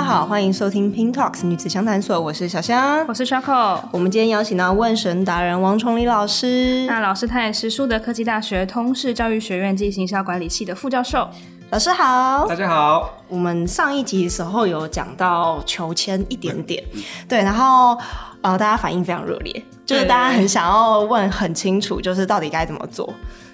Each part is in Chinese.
家好，欢迎收听 Pink Talks 女子相谈所，我是小香，我是 Choco。我们今天邀请到问神达人王崇礼老师，那老师他也是树德科技大学通识教育学院暨行销管理系的副教授。老师好，大家好。我们上一集的时候有讲到求签一点点，对，然后呃，大家反应非常热烈，就是大家很想要问很清楚，就是到底该怎么做。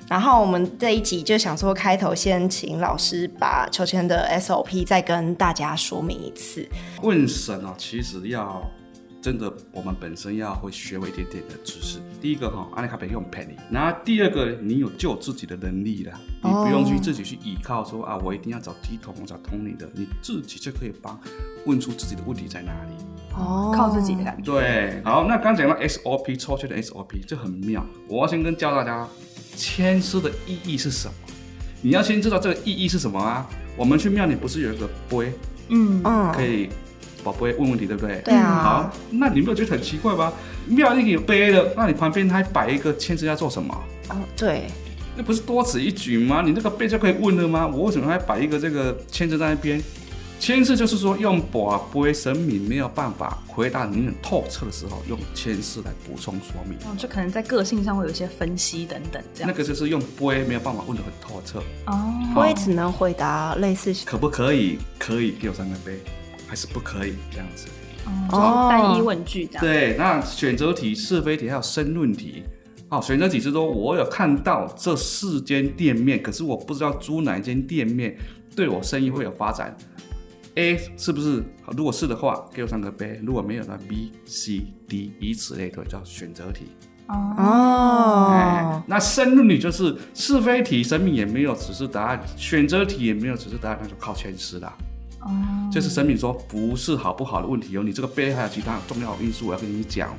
然后我们这一集就想说，开头先请老师把求签的 SOP 再跟大家说明一次。问神哦，其实要真的，我们本身要会学会一点点的知识。第一个哈，阿里卡贝用 penny，然后第二个，你有救自己的能力了，你不用去自己去依靠说啊，我一定要找乩童，找通灵的，你自己就可以帮问出自己的问题在哪里。哦，靠自己的感觉。对，好，那刚讲到 SOP 抽签的 SOP 就很妙，我要先跟教大家。签诗的意义是什么？你要先知道这个意义是什么啊！我们去庙里不是有一个碑，嗯嗯，可以宝贝问问题，对不对？对啊。好，那你没有觉得很奇怪吗？庙里有碑的，那你旁边还摆一个签字要做什么？哦，对，那不是多此一举吗？你那个碑就可以问了吗？我为什么还摆一个这个签字在那边？签字就是说，用跋杯神明没有办法回答你很透彻的时候，用签字来补充说明。哦，就可能在个性上会有一些分析等等这样。那个就是用杯没有办法问得很透彻。哦，杯只能回答类似。可不可以？可以给我三个杯，还是不可以？这样子。哦，单一问句这样。对，那选择题、是非题还有申论题。好，选择题是说，我有看到这四间店面，可是我不知道租哪一间店面对我生意会有发展。A 是不是？如果是的话，给我三个杯；如果没有，那 B、C、D，以此类推，叫选择题。哦、哎，那申论题就是是非题，神明也没有指示答案；选择题也没有指示答案，那就靠前十了。哦，就是神明说不是好不好的问题，有你这个杯还有其他重要因素，我要跟你讲，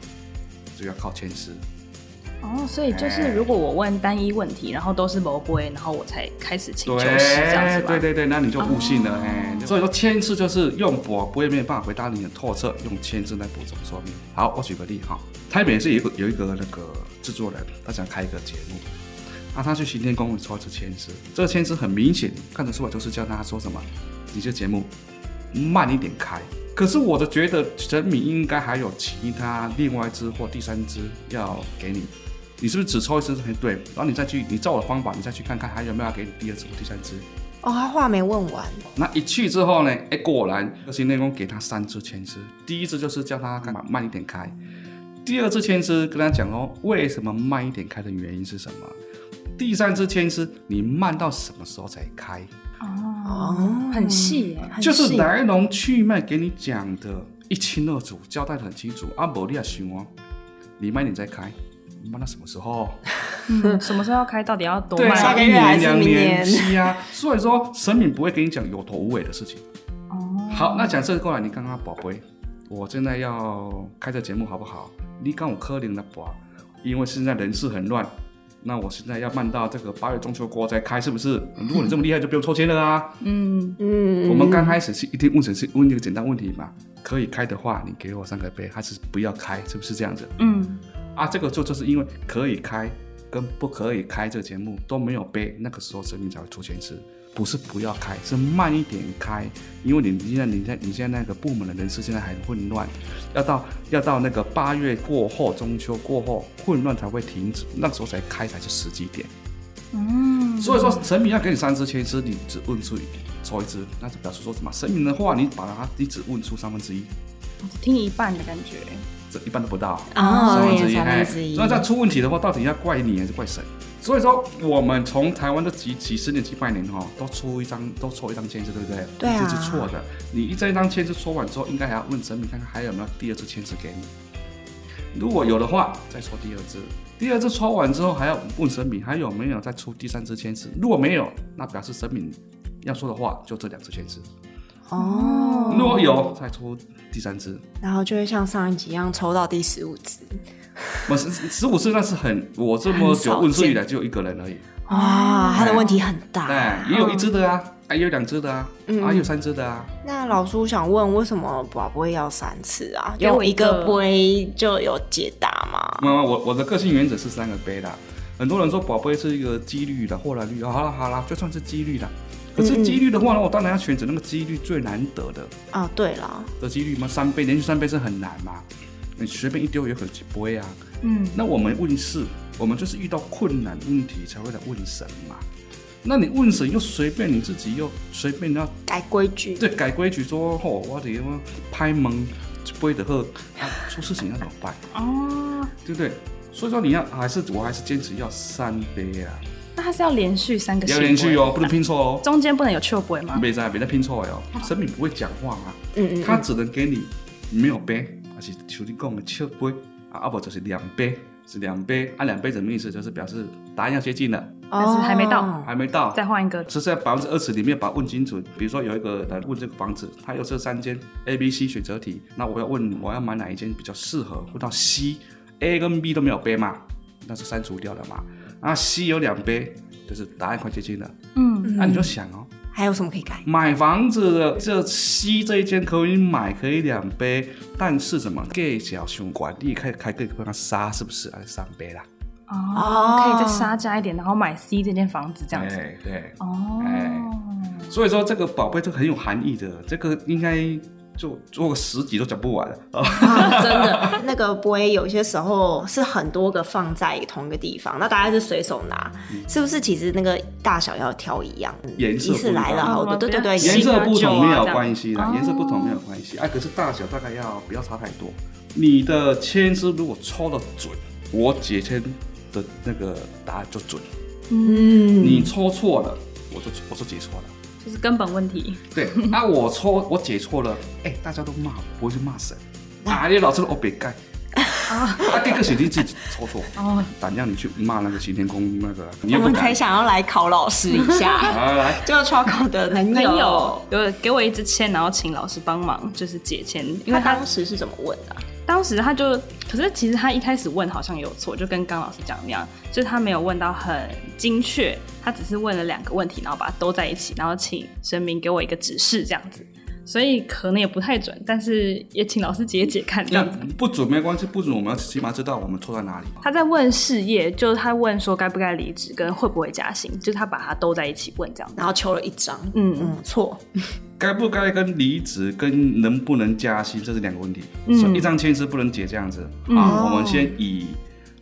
就要靠签诗。哦，所以就是如果我问单一问题，然后都是某杯，然后我才开始请求诗这样子。对对对，那你就误信了哎。所以说签字就是用博不会没有办法回答你很透彻，用签字来补充说明。好，我举个例哈，台北是有一个有一个那个制作人，他想开一个节目，啊，他去行天宫抽一次签字，这个签字很明显看得出来就是叫他说什么，你这节目慢一点开。可是我的觉得神明应该还有其他另外一支或第三支要给你。你是不是只抽一支？对，然后你再去，你照我的方法，你再去看看还有没有要给你第二支或第三支。哦，他话没问完。那一去之后呢？哎，果然行天宫给他三支签诗。第一支就是叫他干嘛慢一点开。第二支签诗跟他讲哦，为什么慢一点开的原因是什么？第三支签诗你慢到什么时候才开？哦，很细耶，就是来龙去脉给你讲的一清二楚，交代的很清楚。啊，不你也想哦，你慢点再开。慢到什么时候？嗯，什么时候要开？到底要多慢？下个月还是明年？是啊，所以说神明不会跟你讲有头无尾的事情。哦，好，那假设过来，你刚刚宝贝，我现在要开这节目好不好？你刚我柯林的宝，因为现在人事很乱，那我现在要慢到这个八月中秋过后再开，是不是？如果你这么厉害，就不用抽签了啊。嗯嗯，我们刚开始是一定问神是问一个简单问题嘛？可以开的话，你给我三个杯，还是不要开？是不是这样子？嗯。啊，这个就就是因为可以开跟不可以开这个节目都没有背，那个时候神明才会出签诗，不是不要开，是慢一点开，因为你现在你在你现在那个部门的人事现在很混乱，要到要到那个八月过后，中秋过后混乱才会停止，那个时候才开才是时机点。嗯，所以说神明要给你三支签诗，你只问出抽一支，那就表示说什么？神明的话你把它你只问出三分之一，只听一半的感觉。这一般都不到啊，三分之一。那再出问题的话，到底要怪你还是怪神？所以说，我们从台湾的几几十年、几百年哈，都出一张，都抽一张签诗，对不对？对啊。这是错的。你一这一张签诗抽完之后，应该还要问神明，看看还有没有第二支签诗给你。如果有的话，再抽第二支。第二支抽完之后，还要问神明还有没有再出第三支签诗。如果没有，那表示神明要说的话就这两支签诗。哦，如果有再抽第三支，然后就会像上一集一样抽到第十五支。我十十五次那是很，我这么久问世以来就一个人而已。哇，他的问题很大。对，也有一只的啊，也有两只的啊，还有三只的啊。那老师想问，为什么宝贝要三次啊？有一个杯就有解答吗？没有，我我的个性原则是三个杯的。很多人说宝贝是一个几率的，或然率。好了好了，就算是几率的。可是几率的话呢，我当然要选择那个几率最难得的啊。对了，的几率嘛，三倍连续三倍是很难嘛，你随便一丢也可能不会啊。嗯，那我们问事，我们就是遇到困难问题才会来问神嘛。那你问神又随便你自己又随便要改规矩，对，改规矩说哦，我得拍门就不会的喝，出事情要怎么办？哦，对不对？所以说你要还是我还是坚持要三杯啊。那它是要连续三个？要连续哦，不能拼错哦。中间不能有笑杯吗？没在，没在拼错哦。神明不会讲话啊，嗯嗯，他只能给你没有杯，而且求你讲的笑杯啊，要不就是两杯，是两杯啊，两杯什么意思？就是表示答案要接近了。但是还没到，还没到，再换一个。只是在百分之二十里面把它问清楚。比如说有一个来问这个房子，它有这三间 A、B、C 选择题，那我要问我要买哪一间比较适合？问到 C，A 跟 B 都没有杯嘛，那是删除掉了嘛。那 C 有两杯，就是答案快接近了。嗯，那你就想哦，还有什么可以改？买房子的这 C 这一间可以买，可以两杯，但是什么计较相关，你可以开个跟他杀是不是？哎三杯啦？哦，可以再杀价一点，然后买 C 这间房子这样子。对对。哦。哎，所以说这个宝贝就很有含义的，这个应该就做个十集都讲不完了。啊，真的，那个杯有些时候是很多个放在同一个地方，那大家就随手拿，是不是？其实那个大小要挑一样，颜色一次来了好多，对对对，颜色不同没有关系啦，颜色不同没有关系。哎，可是大小大概要不要差太多？你的签子如果抽的准，我解签。的那个答案就准，嗯，你抽错了，我就我就解错了，就是根本问题。对，那，我错我解错了，哎，大家都骂我，不会去骂神，啊，你老师都别盖，啊，这个是你自己抽错，哦，胆量你去骂那个行天宫那个，我们才想要来考老师一下，来来，就超考的朋友。有给我一支签，然后请老师帮忙，就是解签，因为他当时是怎么问的？当时他就，可是其实他一开始问好像有错，就跟刚老师讲那样，就是他没有问到很精确，他只是问了两个问题，然后把它兜在一起，然后请神明给我一个指示这样子，所以可能也不太准，但是也请老师解解看这样子。不准没关系，不准我们要起码知道我们错在哪里。他在问事业，就是他问说该不该离职跟会不会加薪，就是他把它兜在一起问这样，然后求了一张，嗯嗯，错。该不该跟离职跟能不能加薪，这是两个问题。嗯，所以一张签字不能解这样子。好，嗯，我们先以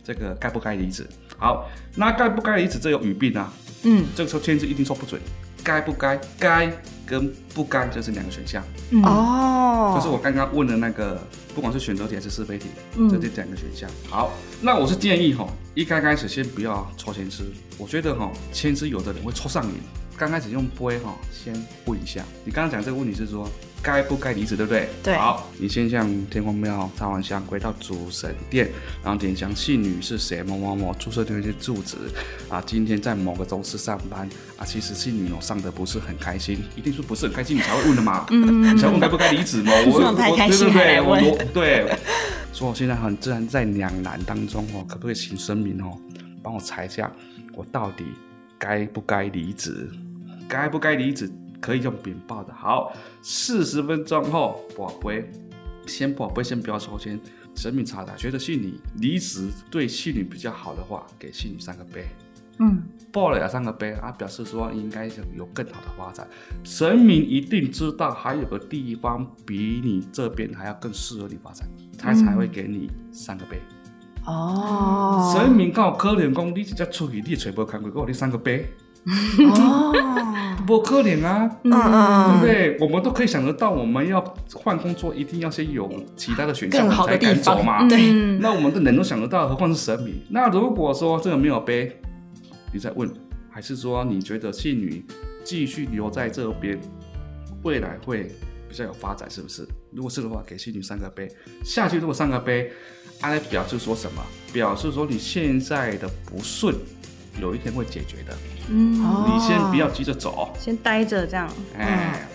这个该不该离职。好，那该不该离职这有语病啊。嗯，这个时候签字一定说不准。该不该，该跟不该就是两个选项。哦，就是我刚刚问的那个，不管是选择题还是是非题，嗯，就这两个选项。好，那我是建议哈，一开开始先不要抽签吃。我觉得哈，签吃有的人会抽上瘾。刚开始用杯哈，先问一下。你刚刚讲这个问题是说该不该离职，对不对？对。好，你先向天公庙插完香，回到主神殿，然后点香。信女是谁？某某某，注册这些住址啊。今天在某个公司上班啊。其实信女我上的不是很开心，一定是不是很开心，你才会问的嘛。嗯。你才问该不该离职嘛？我我对对对，我我对。说我现在很自然在两难当中哦，可不可以请神明哦帮我查一下，我到底该不该离职？该不该离职可以用禀报的。好，四十分钟后，宝贝，先宝贝先不要抽签，神明查的，觉得姓李离职对信女比较好的话，给信女三个杯。嗯，报了两三个杯啊，表示说应该有更好的发展。神明一定知道还有个地方比你这边还要更适合你发展，他才会给你三个杯。哦，神明告可怜公，你直接出去，你也找不看过，给我你三个杯。哦，不可怜啊，嗯嗯，对不对？我们都可以想得到，我们要换工作，一定要先有其他的选项才敢走嘛。对，那我们的人都想得到，何况是神明？那如果说这个没有杯，你再问，还是说你觉得妓女继续留在这边，未来会比较有发展，是不是？如果是的话，给妓女三个杯。下去如果三个杯，它来表示说什么？表示说你现在的不顺。有一天会解决的，嗯，你先不要急着走，先待着这样，哎，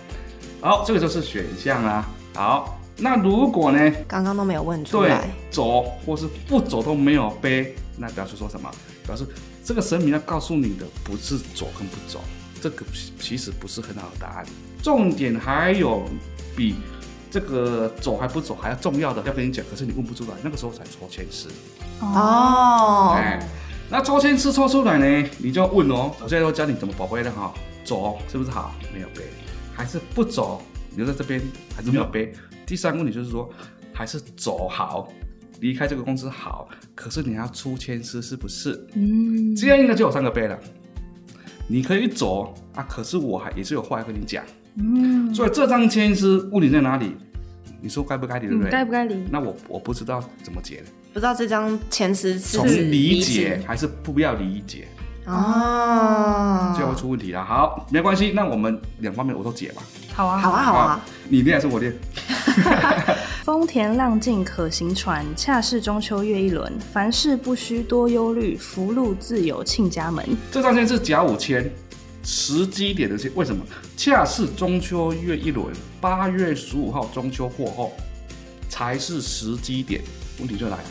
好，这个就是选项啦。好，那如果呢？刚刚都没有问出来，对，走或是不走都没有背，那表示说什么？表示这个神明要告诉你的不是走跟不走，这个其实不是很好的答案。重点还有比这个走还不走还要重要的要跟你讲，可是你问不出来，那个时候才抽签诗。哦，哎。那抽签诗抽出来呢，你就要问哦。我现在都教你怎么宝贝的哈。走是不是好？没有背，还是不走留在这边还是没有背？第三个问题就是说，还是走好，离开这个公司好，可是你要出签师是不是？嗯，这样应该就有三个背了。你可以走啊，可是我还也是有话要跟你讲。嗯，所以这张签诗问题在哪里？你说该不该离，对不对？该不该离？那我我不知道怎么解，不知道这张前十次是理解还是不要理解哦，这样会出问题了。好，没关系，那我们两方面我都解吧。好啊，好啊，好啊。你练还是我练？风田浪静可行船，恰是中秋月一轮。凡事不需多忧虑，福禄自有庆家门。这张签是甲午签，时机点的签，为什么？恰是中秋月一轮，八月十五号中秋过后才是时机点。问题就来了，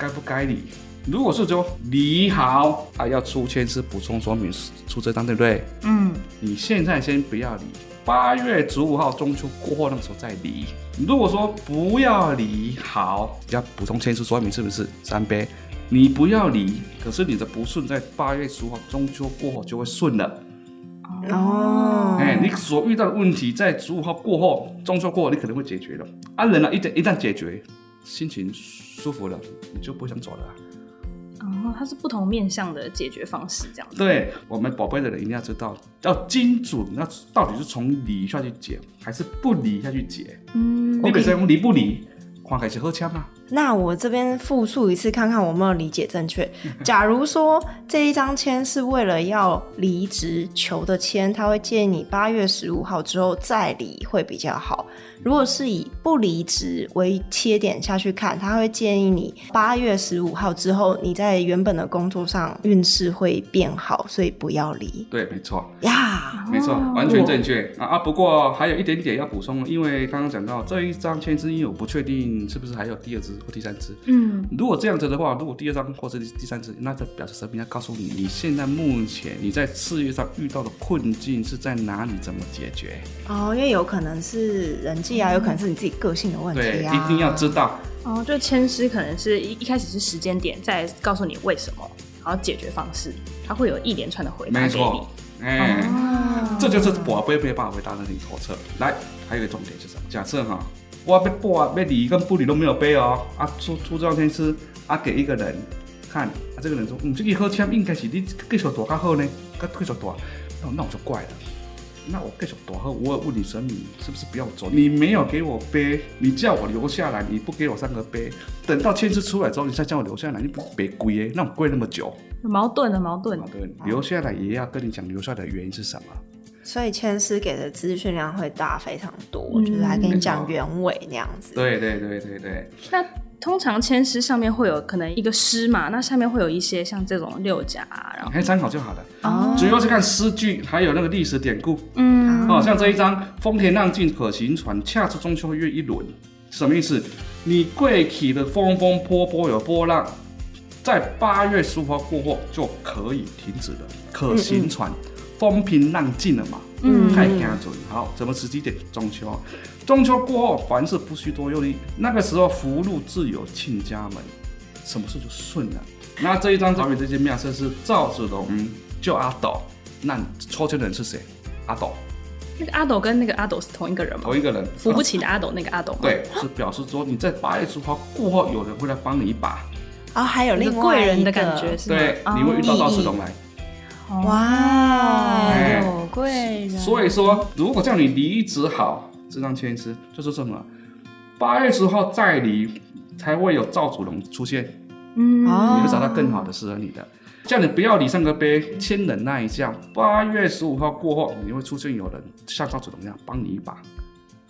该不该离？如果是说离好，还、啊、要出签是补充说明出这张，对不对？嗯，你现在先不要离。八月十五号中秋过后那个时候再离。如果说不要离，好，要补充签诗说明是不是三杯？你不要离，可是你的不顺在八月十五号中秋过后就会顺了。哦，哎、欸，你所遇到的问题在十五号过后，中秋过后你可能会解决了。啊，人啊，一旦一旦解决，心情舒服了，你就不想走了。哦，它是不同面向的解决方式，这样子。对，我们宝贝的人一定要知道，要精准，那到底是从理下去解，还是不理下去解？嗯，你本身理不理，看开始喝枪吗？那我这边复述一次，看看我有没有理解正确。假如说这一张签是为了要离职求的签，他会建议你八月十五号之后再离会比较好。如果是以不离职为切点下去看，他会建议你八月十五号之后，你在原本的工作上运势会变好，所以不要离。对，没错呀没错，完全正确啊啊！不过还有一点点要补充，因为刚刚讲到这一张签是因为我不确定是不是还有第二支或第三支。嗯，如果这样子的话，如果第二张或是第三支，那就表示神明要告诉你，你现在目前你在事业上遇到的困境是在哪里，怎么解决？哦，因为有可能是人际。啊，有可能是你自己个性的问题，对，一定要知道。哦，就签师可能是一一开始是时间点，再告诉你为什么，然后解决方式，它会有一连串的回答给你。没错，哎、欸，哦、这就是博杯没办法回答的你透彻。来，还有一个重点是什么？假设哈，我被博被离跟不离都没有背哦，啊，出出这张签诗啊，给一个人看，啊，这个人说，嗯，这个好签应该是你继续大较好呢，继续大，那那我就怪了。那我继续躲后，我问你神明是不是不要走？你没有给我背，你叫我留下来，你不给我三个背，等到签字出来之后，你再叫我留下来，你不别跪耶？那我跪那么久，矛盾的矛盾。矛盾，留下来也要跟你讲留下来的原因是什么？所以千诗给的资讯量会大非常多，嗯、就是还跟你讲原委那样子。对对对对对。那通常千诗上面会有可能一个诗嘛，那下面会有一些像这种六甲，然后可以参考就好了。哦，主要是看诗句，还有那个历史典故。嗯，哦，像这一张“风田浪静可行船，恰似中秋月一轮”，什么意思？你过去的风风波波有波浪，在八月十五号过后就可以停止了，可行船，嗯嗯，风平浪静了嘛。嗯，太精准。好，怎么时机点？中秋。中秋过后，凡事不需多忧虑。那个时候，福禄自有亲家门，什么事就顺了。那这一张照片这间庙是是赵子龙救阿斗，那抽签的人是谁？阿斗。那个阿斗跟那个阿斗是同一个人吗？同一个人，扶不起的阿斗，那个阿斗。对，是表示说你在八月十五号过后，有人会来帮你一把。啊，还有另外贵人的感觉是吗？对，你会遇到赵子龙来。哇，有贵人。所以说，如果叫你离职好。这张签诗就是什么？八月十号再离，才会有赵祖龙出现。嗯，你会找到更好的适合你的。叫你不要离三个杯，先忍耐一下。八月十五号过后，你会出现有人像赵祖龙一样帮你一把。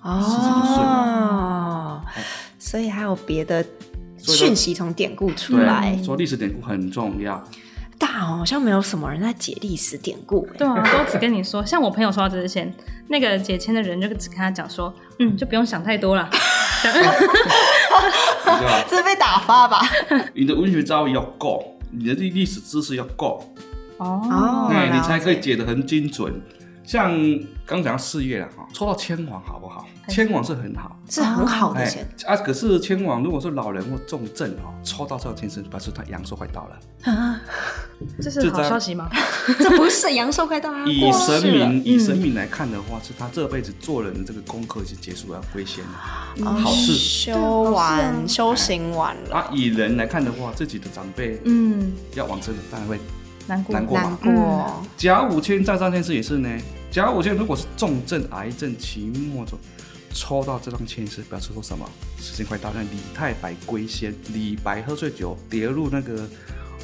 哦。所以还有别的讯息从典故出来，说历史典故很重要。大好像没有什么人在解历史典故，对啊，都只跟你说。像我朋友说到这之前，那个解签的人就只跟他讲说，嗯，就不用想太多了。这是被打发吧？你的文学造诣要够，你的历历史知识要够哦，哎，你才可以解得很精准。像刚讲到事业了哈，抽到千王好不好？千王是很好，是很好的钱、哎、啊。可是千王如果是老人或重症哦，抽到这个签是表示他阳寿快到了。啊，这是好消息吗？这不是阳寿快到啊！以神明以神明来看的话，是他这辈子做人的这个功课已经结束了，要归仙了，嗯、好事修完、啊、修行完了。啊，以人来看的话，自己的长辈嗯要往生的，当然会难过难过难过。甲午签在上签诗也是呢。甲午签如果是重症、癌症、期末中，抽到这张签是表示说什么？时间快到，让李太白归仙。李白喝醉酒跌入那个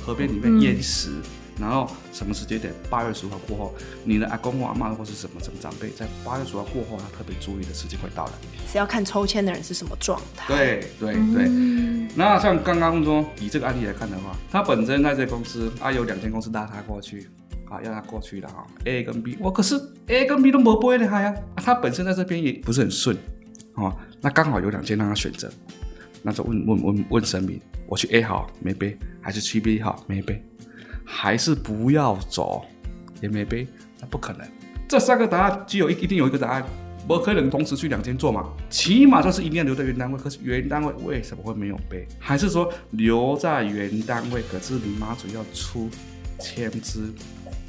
河边里面淹死，嗯、然后什么时间点？八月十五号过后，你的阿公或阿妈或是什么什么长辈，在八月十五号过后，他特别注意的时间快到了。是要看抽签的人是什么状态。对对对。那像刚刚说，以这个案例来看的话，他本身在这公司啊，有两间公司拉他过去。啊，要他过去了哈，A 跟 B，我可是 A 跟 B 都没不会厉害呀，他本身在这边也不是很顺，哦，那刚好有两间让他选择，那就问问问问神明，我去 A 好没背，还是去 B 好没背，还是不要走也没背，那不可能，这三个答案只有一一定有一个答案，不可能同时去两间做嘛，起码就是一定要留在原单位，可是原单位为什么会没有背？还是说留在原单位，可是你妈主要出千支？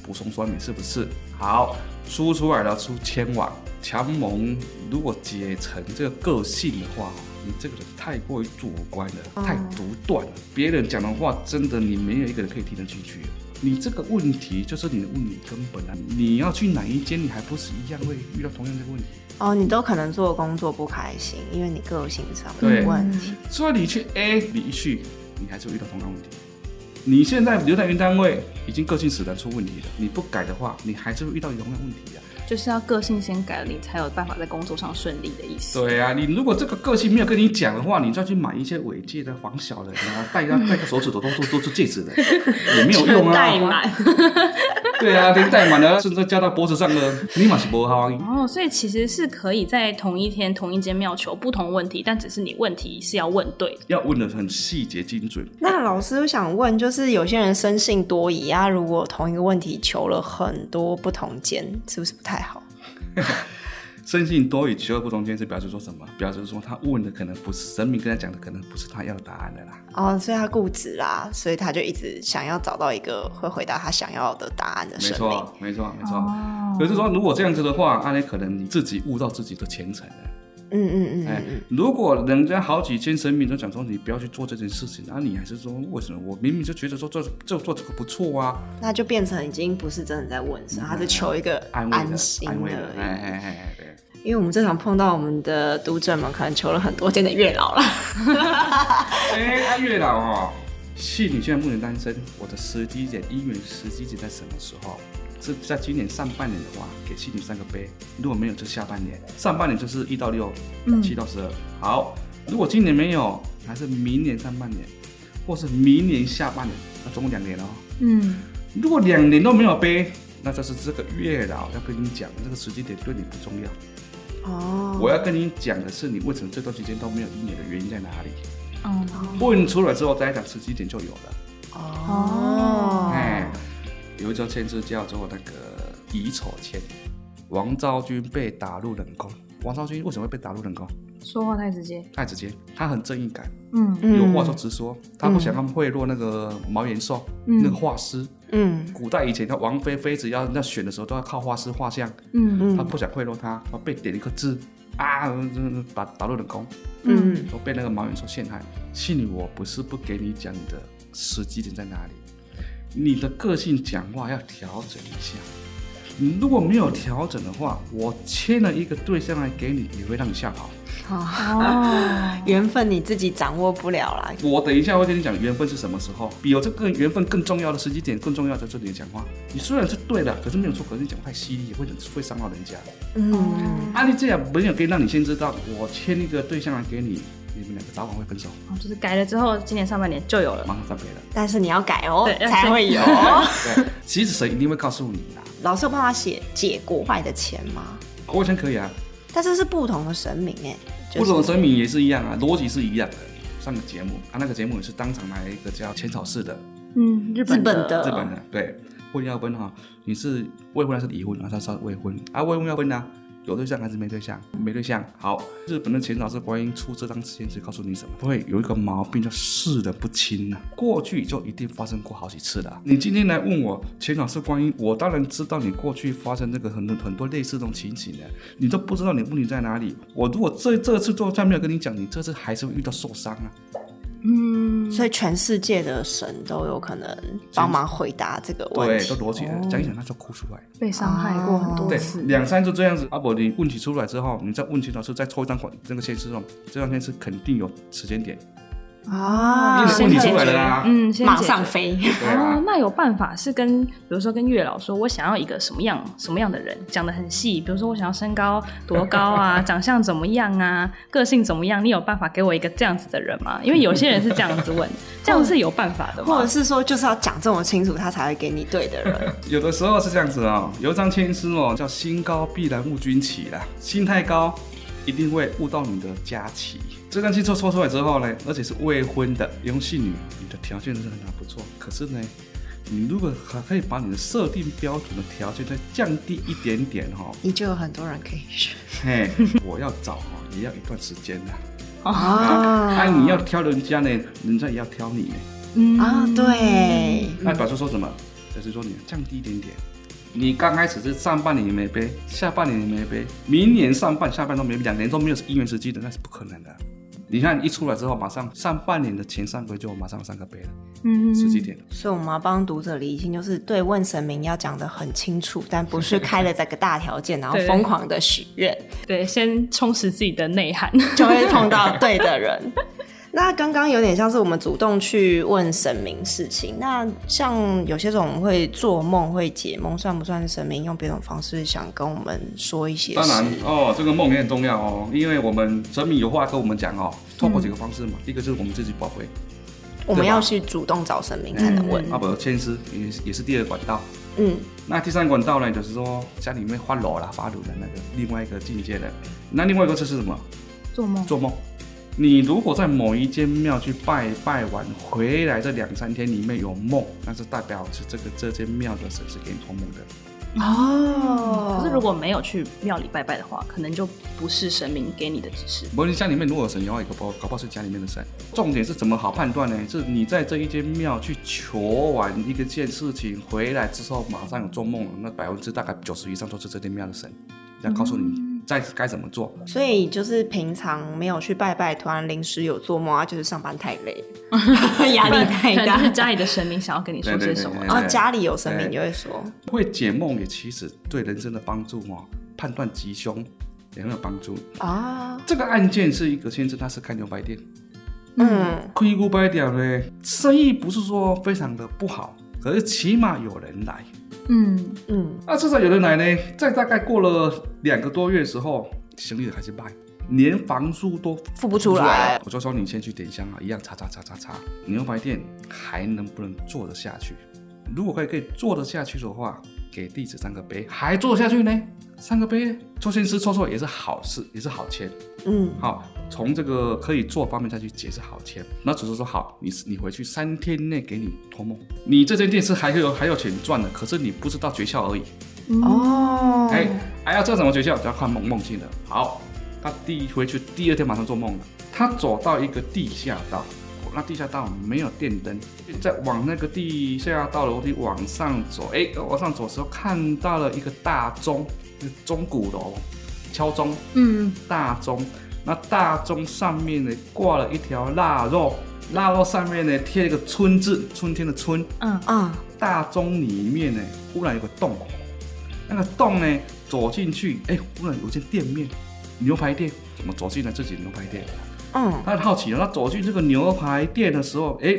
补充说明是不是好？输出来了，出千瓦强盟，如果解成这个个性的话，你这个人太过于主观了，太独断了。别人讲的话，真的你没有一个人可以听得进去。你这个问题就是你的问题根本啊！你要去哪一间，你还不是一样会遇到同样的问题？哦，你都可能做工作不开心，因为你个性上有问题。所以你去 A，你一去，你还是会遇到同样问题。你现在留在原单位，已经个性使然出问题了。你不改的话，你还是会遇到同样问题呀、啊。就是要个性先改了，你才有办法在工作上顺利的意思。对啊，你如果这个个性没有跟你讲的话，你再去买一些尾戒的防小人啊，戴个戴个手指头都都都是戒指的，也没有用啊。戴满。对啊，连戴满了，甚至加到脖子上的，你嘛是不好。哦，所以其实是可以在同一天同一间庙求不同问题，但只是你问题是要问对，要问的很细节精准。那老师我想问，就是有些人生性多疑啊，如果同一个问题求了很多不同间，是不是不太好？生性多与，求而不同间，是表示说什么？表示说他问的可能不是神明跟他讲的，可能不是他要的答案的啦。哦，所以他固执啦，所以他就一直想要找到一个会回答他想要的答案的神明。没错，没错，没错。哦、可是说，如果这样子的话，那你可能你自己悟到自己的前程了。嗯嗯嗯，嗯。哎，如果人家好几千神明都讲说你不要去做这件事情，那你还是说为什么？我明明就觉得说做就做这个不错啊。那就变成已经不是真的在问，是他是求一个安。安慰的。哎哎哎对。因为我们这场碰到我们的读者们，可能求了很多间的月老了。哎，啊、月老哦，是你现在目前单身，我的时机点姻缘时机点在什么时候？是在今年上半年的话，给妻女三个杯；如果没有，就下半年。上半年就是一到六，七到十二。好，如果今年没有，还是明年上半年，或是明年下半年，那总共两年哦。嗯，如果两年都没有杯，那就是这个月老要跟你讲，这个时间点对你不重要。哦，我要跟你讲的是，你为什么这段时间都没有一年的原因在哪里？哦，问出来之后再讲时机点就有了。哦，哎。有一张签是叫做那个乙丑签，王昭君被打入冷宫。王昭君为什么会被打入冷宫？说话太直接，太直接，他很正义感，嗯，有话就直说，他不想他们贿赂那个毛延寿，嗯、那个画师，嗯，古代以前他王妃妃子要要选的时候都要靠画师画像，嗯。嗯，他不想贿赂他，他被点一个字啊，把打入冷宫，嗯，都被那个毛延寿陷害。信你我不是不给你讲你的时机点在哪里。你的个性讲话要调整一下，你如果没有调整的话，我签了一个对象来给你，也会让你吓跑。哦，缘分你自己掌握不了啦。我等一下会跟你讲缘分是什么时候，比有这个缘分更重要的时机点，更重要在这里讲话。你虽然是对的，可是没有错，可是你讲太犀利，会会伤到人家。嗯，阿丽这样没有可以让你先知道，我签一个对象来给你。你们两个早晚会分手，哦，就是改了之后，今年上半年就有了，马上上别了。但是你要改哦，对才会有。对，其实神一定会告诉你的。老师有办法写解国外的钱吗？国外钱可以啊，但是是不同的神明哎，就是、不同的神明也是一样啊，逻辑是一样的。上个节目啊，那个节目也是当场来一个叫浅草寺的，嗯，日本的，日本的，对。婚要分哈，你是未婚还是已婚啊？他说未婚啊，未婚要分啊。有对象还是没对象？没对象。好，日本的前导师观音出这张实验是告诉你什么？会有一个毛病叫事的不清啊。过去就一定发生过好几次的。你今天来问我前导师观音，我当然知道你过去发生这个很多很多类似这种情形的，你都不知道你问题在哪里。我如果这这次做下没有跟你讲，你这次还是会遇到受伤啊。嗯，所以全世界的神都有可能帮忙回答这个问题，对，都逻辑了，讲、哦、一讲他就哭出来，被伤害过很多次，两三次这样子。阿、啊、伯，你问题出来之后，你再问题老师再抽一张管，这个签诗哦，这张签诗肯定有时间点。啊，问题出来了啦，嗯，先马上飞。啊，哦，那有办法是跟，比如说跟月老说，我想要一个什么样什么样的人，讲的很细，比如说我想要身高多高啊，长相怎么样啊，个性怎么样，你有办法给我一个这样子的人吗？因为有些人是这样子问，这样是有办法的吗？或者是说就是要讲这么清楚，他才会给你对的人？有的时候是这样子哦，有一张签诗哦，叫心高必然误军旗啦，心太高一定会误到你的家棋。这张签抽抽出来之后呢，而且是未婚的阳性女，你的条件是很不错。可是呢，你如果还可以把你的设定标准的条件再降低一点点哈，你就有很多人可以选。嘿，我要找哈也要一段时间的啊。那，你要挑人家呢，人家也要挑你呢。嗯啊，对。那表示说什么？就是说你降低一点点。你刚开始是上半年没背，下半年没背，明年上半下半都没，两年都没有一元时机的，那是不可能的。你看一出来之后，马上上半年的前三个月就马上三个杯了，嗯，十几点。所以我们要帮读者理清，就是对问神明要讲得很清楚，但不是开了这个大条件，然后疯狂的许愿。对，先充实自己的内涵，就会碰到对的人。那刚刚有点像是我们主动去问神明事情。那像有些种会做梦、会解梦，算不算神明用别种方式想跟我们说一些事？当然哦，这个梦也很重要哦，因为我们神明有话跟我们讲哦，透过几个方式嘛。嗯、一个就是我们自己宝贝，我们要去主动找神明才能问。啊，不，签诗也是也是第二管道。嗯，那第三管道呢，就是说家里面发炉啦、发炉的那个另外一个境界的。那另外一个就是什么？做梦。做梦。你如果在某一间庙去拜拜完回来，这两三天里面有梦，那是代表是这个这间庙的神是给你托梦的哦。可是如果没有去庙里拜拜的话，可能就不是神明给你的指示。不过你家里面如果有神，有一个包，搞不好是家里面的神。重点是怎么好判断呢？是你在这一间庙去求完一个件事情回来之后，马上有做梦了，那百分之大概九十以上都是这间庙的神要告诉你。嗯在该怎么做？所以就是平常没有去拜拜，突然临时有做梦啊，就是上班太累，压力太大。就是家里的神明想要跟你说些什么？然后家里有神明就会说，会解梦也其实对。人生的帮助哦，判断吉凶也很有帮助啊。这个案件是一个先生，他是开牛排店，嗯，开牛排店呢，生意不是说非常的不好，可是起码有人来。嗯嗯，那至少有的奶呢，在大概过了两个多月的时候，生意开始卖，连房租都付不出来。我就说你先去点香啊，一样擦擦擦擦擦，牛排店还能不能做得下去？如果可以可以做得下去的话，给弟子三个杯，还做下去呢？三个杯，抽签诗抽出来也是好事，也是好签。嗯，好，从这个可以做方面再去解释好签。那只是说好，你你回去三天内给你托梦，你这间店是还有还有钱赚的，可是你不知道诀窍而已。哦，哎，还要知道什么诀窍？就要看梦梦境的。好，他第一回去第二天马上做梦了，他走到一个地下道。那地下道没有电灯，在往那个地下道楼梯往上走，哎，往上走的时候看到了一个大钟，钟鼓楼，敲钟，嗯，大钟，那大钟上面呢挂了一条腊肉，腊肉上面呢贴了一个春字，春天的春，嗯。啊，大钟里面呢忽然有个洞，那个洞呢走进去，哎，忽然有间店面，牛排店，怎么走进了自己牛排店？嗯，他很好奇了，他走进这个牛排店的时候，哎，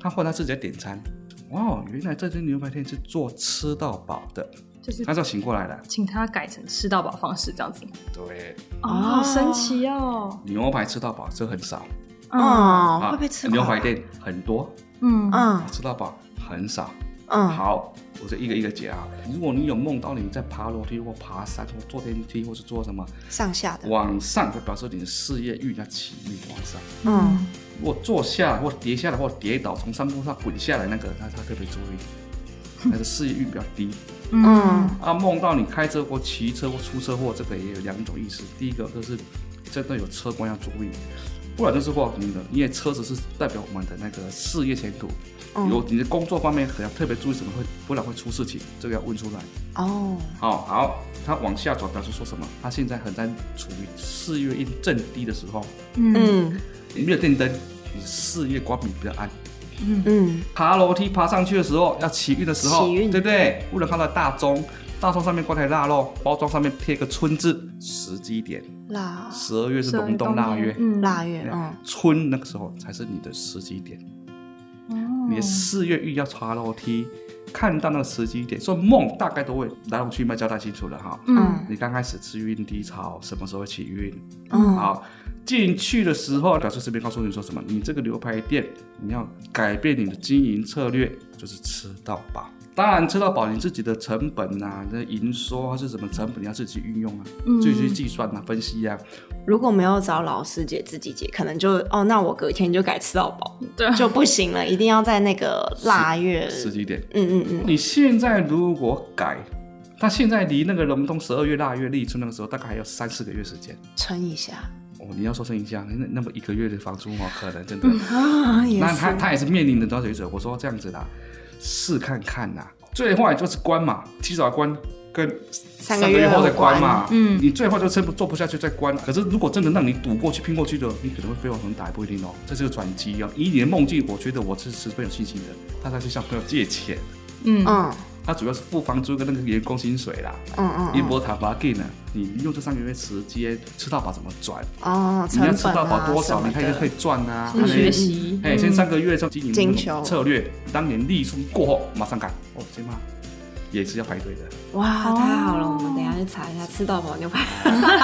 他换他自己在点餐，哇，原来这间牛排店是做吃到饱的，就是他就醒过来了，请他改成吃到饱方式这样子。对，哦，好神奇哦，牛排吃到饱这很少，哦，会不会吃？牛排店很多，嗯。嗯，吃到饱很少，嗯，好。我就一个一个解啊。如果你有梦到你在爬楼梯或爬山或坐电梯或是做什么上下的，往上就表示你的事业运要起运往上。嗯，如果坐下或跌下来或跌倒从山坡上滚下来那个，那他特别注意。那个事业运比较低。嗯啊，梦到你开车或骑车或出车祸，这个也有两种意思。第一个就是真的有车况要注意，不然就是话你的，因为车子是代表我们的那个事业前途，嗯有你的工作方面可能要特别注意什么会，不然会出事情，这个要问出来。哦，好好，他往下走表示说什么？他现在很在处于事业运正低的时候，嗯你没有电灯，你事业光明比较暗。嗯嗯爬楼梯爬上去的时候，要起运的时候，起运对不对？不能看到大钟，大钟上面挂台腊肉，包装上面贴个春字，时机点。腊十二月是隆冬腊月，嗯腊月，嗯春那个时候才是你的时机点。你的四月运要爬楼梯，看到那个时机点，所以梦大概都会来龙去脉交代清楚了哈。嗯你刚开始吃运低潮，什么时候会起运？嗯好，进去的时候，表示这边告诉你说什么？你这个牛排店，你要改变你的经营策略，就是吃到饱。当然，吃到饱，你自己的成本啊，那营收还是什么成本，你要自己去运用啊，自己去计算啊，分析啊。如果没有找老师解自己解，可能就哦，那我隔天就改吃到饱，对。就不行了，一定要在那个腊月，十几点。嗯嗯嗯，你现在如果改，他现在离那个隆冬十二月腊月立春那个时候，大概还有三四个月时间。撑一下。哦，你要说撑一下，那那么一个月的房租哦，可能真的。啊，也那他他也是面临的多少者，我说这样子啦，试看看啦，最坏就是关嘛，提早关跟三个月后再关关嘛，嗯，你最后就撑不做不下去再关。可是如果真的让你赌过去拼过去的，你可能会飞黄腾达，不一定哦，这是个转机哦。以你的梦境，我觉得我是十分有信心的。他才去向朋友借钱，嗯嗯他主要是付房租跟那个员工薪水啦。嗯嗯一波塔巴给呢，你用这三个月时间吃到饱怎么赚？哦，你要吃到饱啊多少，你看可以，赚啊。先学习，哎，先三个月做经营策略，当年立春过后马上改。哦，行吗？也是要排队的。哇，太好了，我们等一下去查一下吃到饱牛排，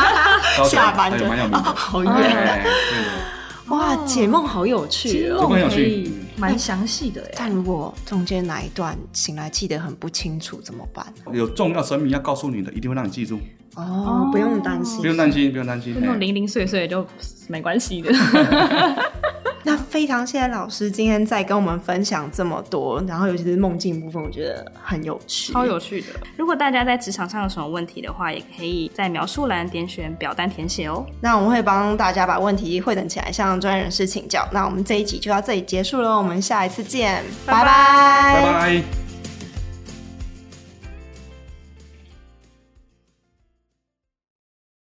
下班就哎蛮有名的，好远，哎对的，哇，解梦好有趣哦。这个很有趣可以蛮详细的耶。但如果中间哪一段醒来记得很不清楚怎么办？有重要神明要告诉你的，一定会让你记住，哦，不用担心不。用担心，不用担心。哎那种零零碎碎的就没关系的。那非常谢谢老师今天在跟我们分享这么多，然后尤其是梦境部分，我觉得很有趣，超有趣的。如果大家在职场上有什么问题的话，也可以在描述栏点选表单填写哦。那我们会帮大家把问题汇整起来，向专业人士请教。那我们这一集就到这里结束了，我们下一次见，拜拜，拜拜。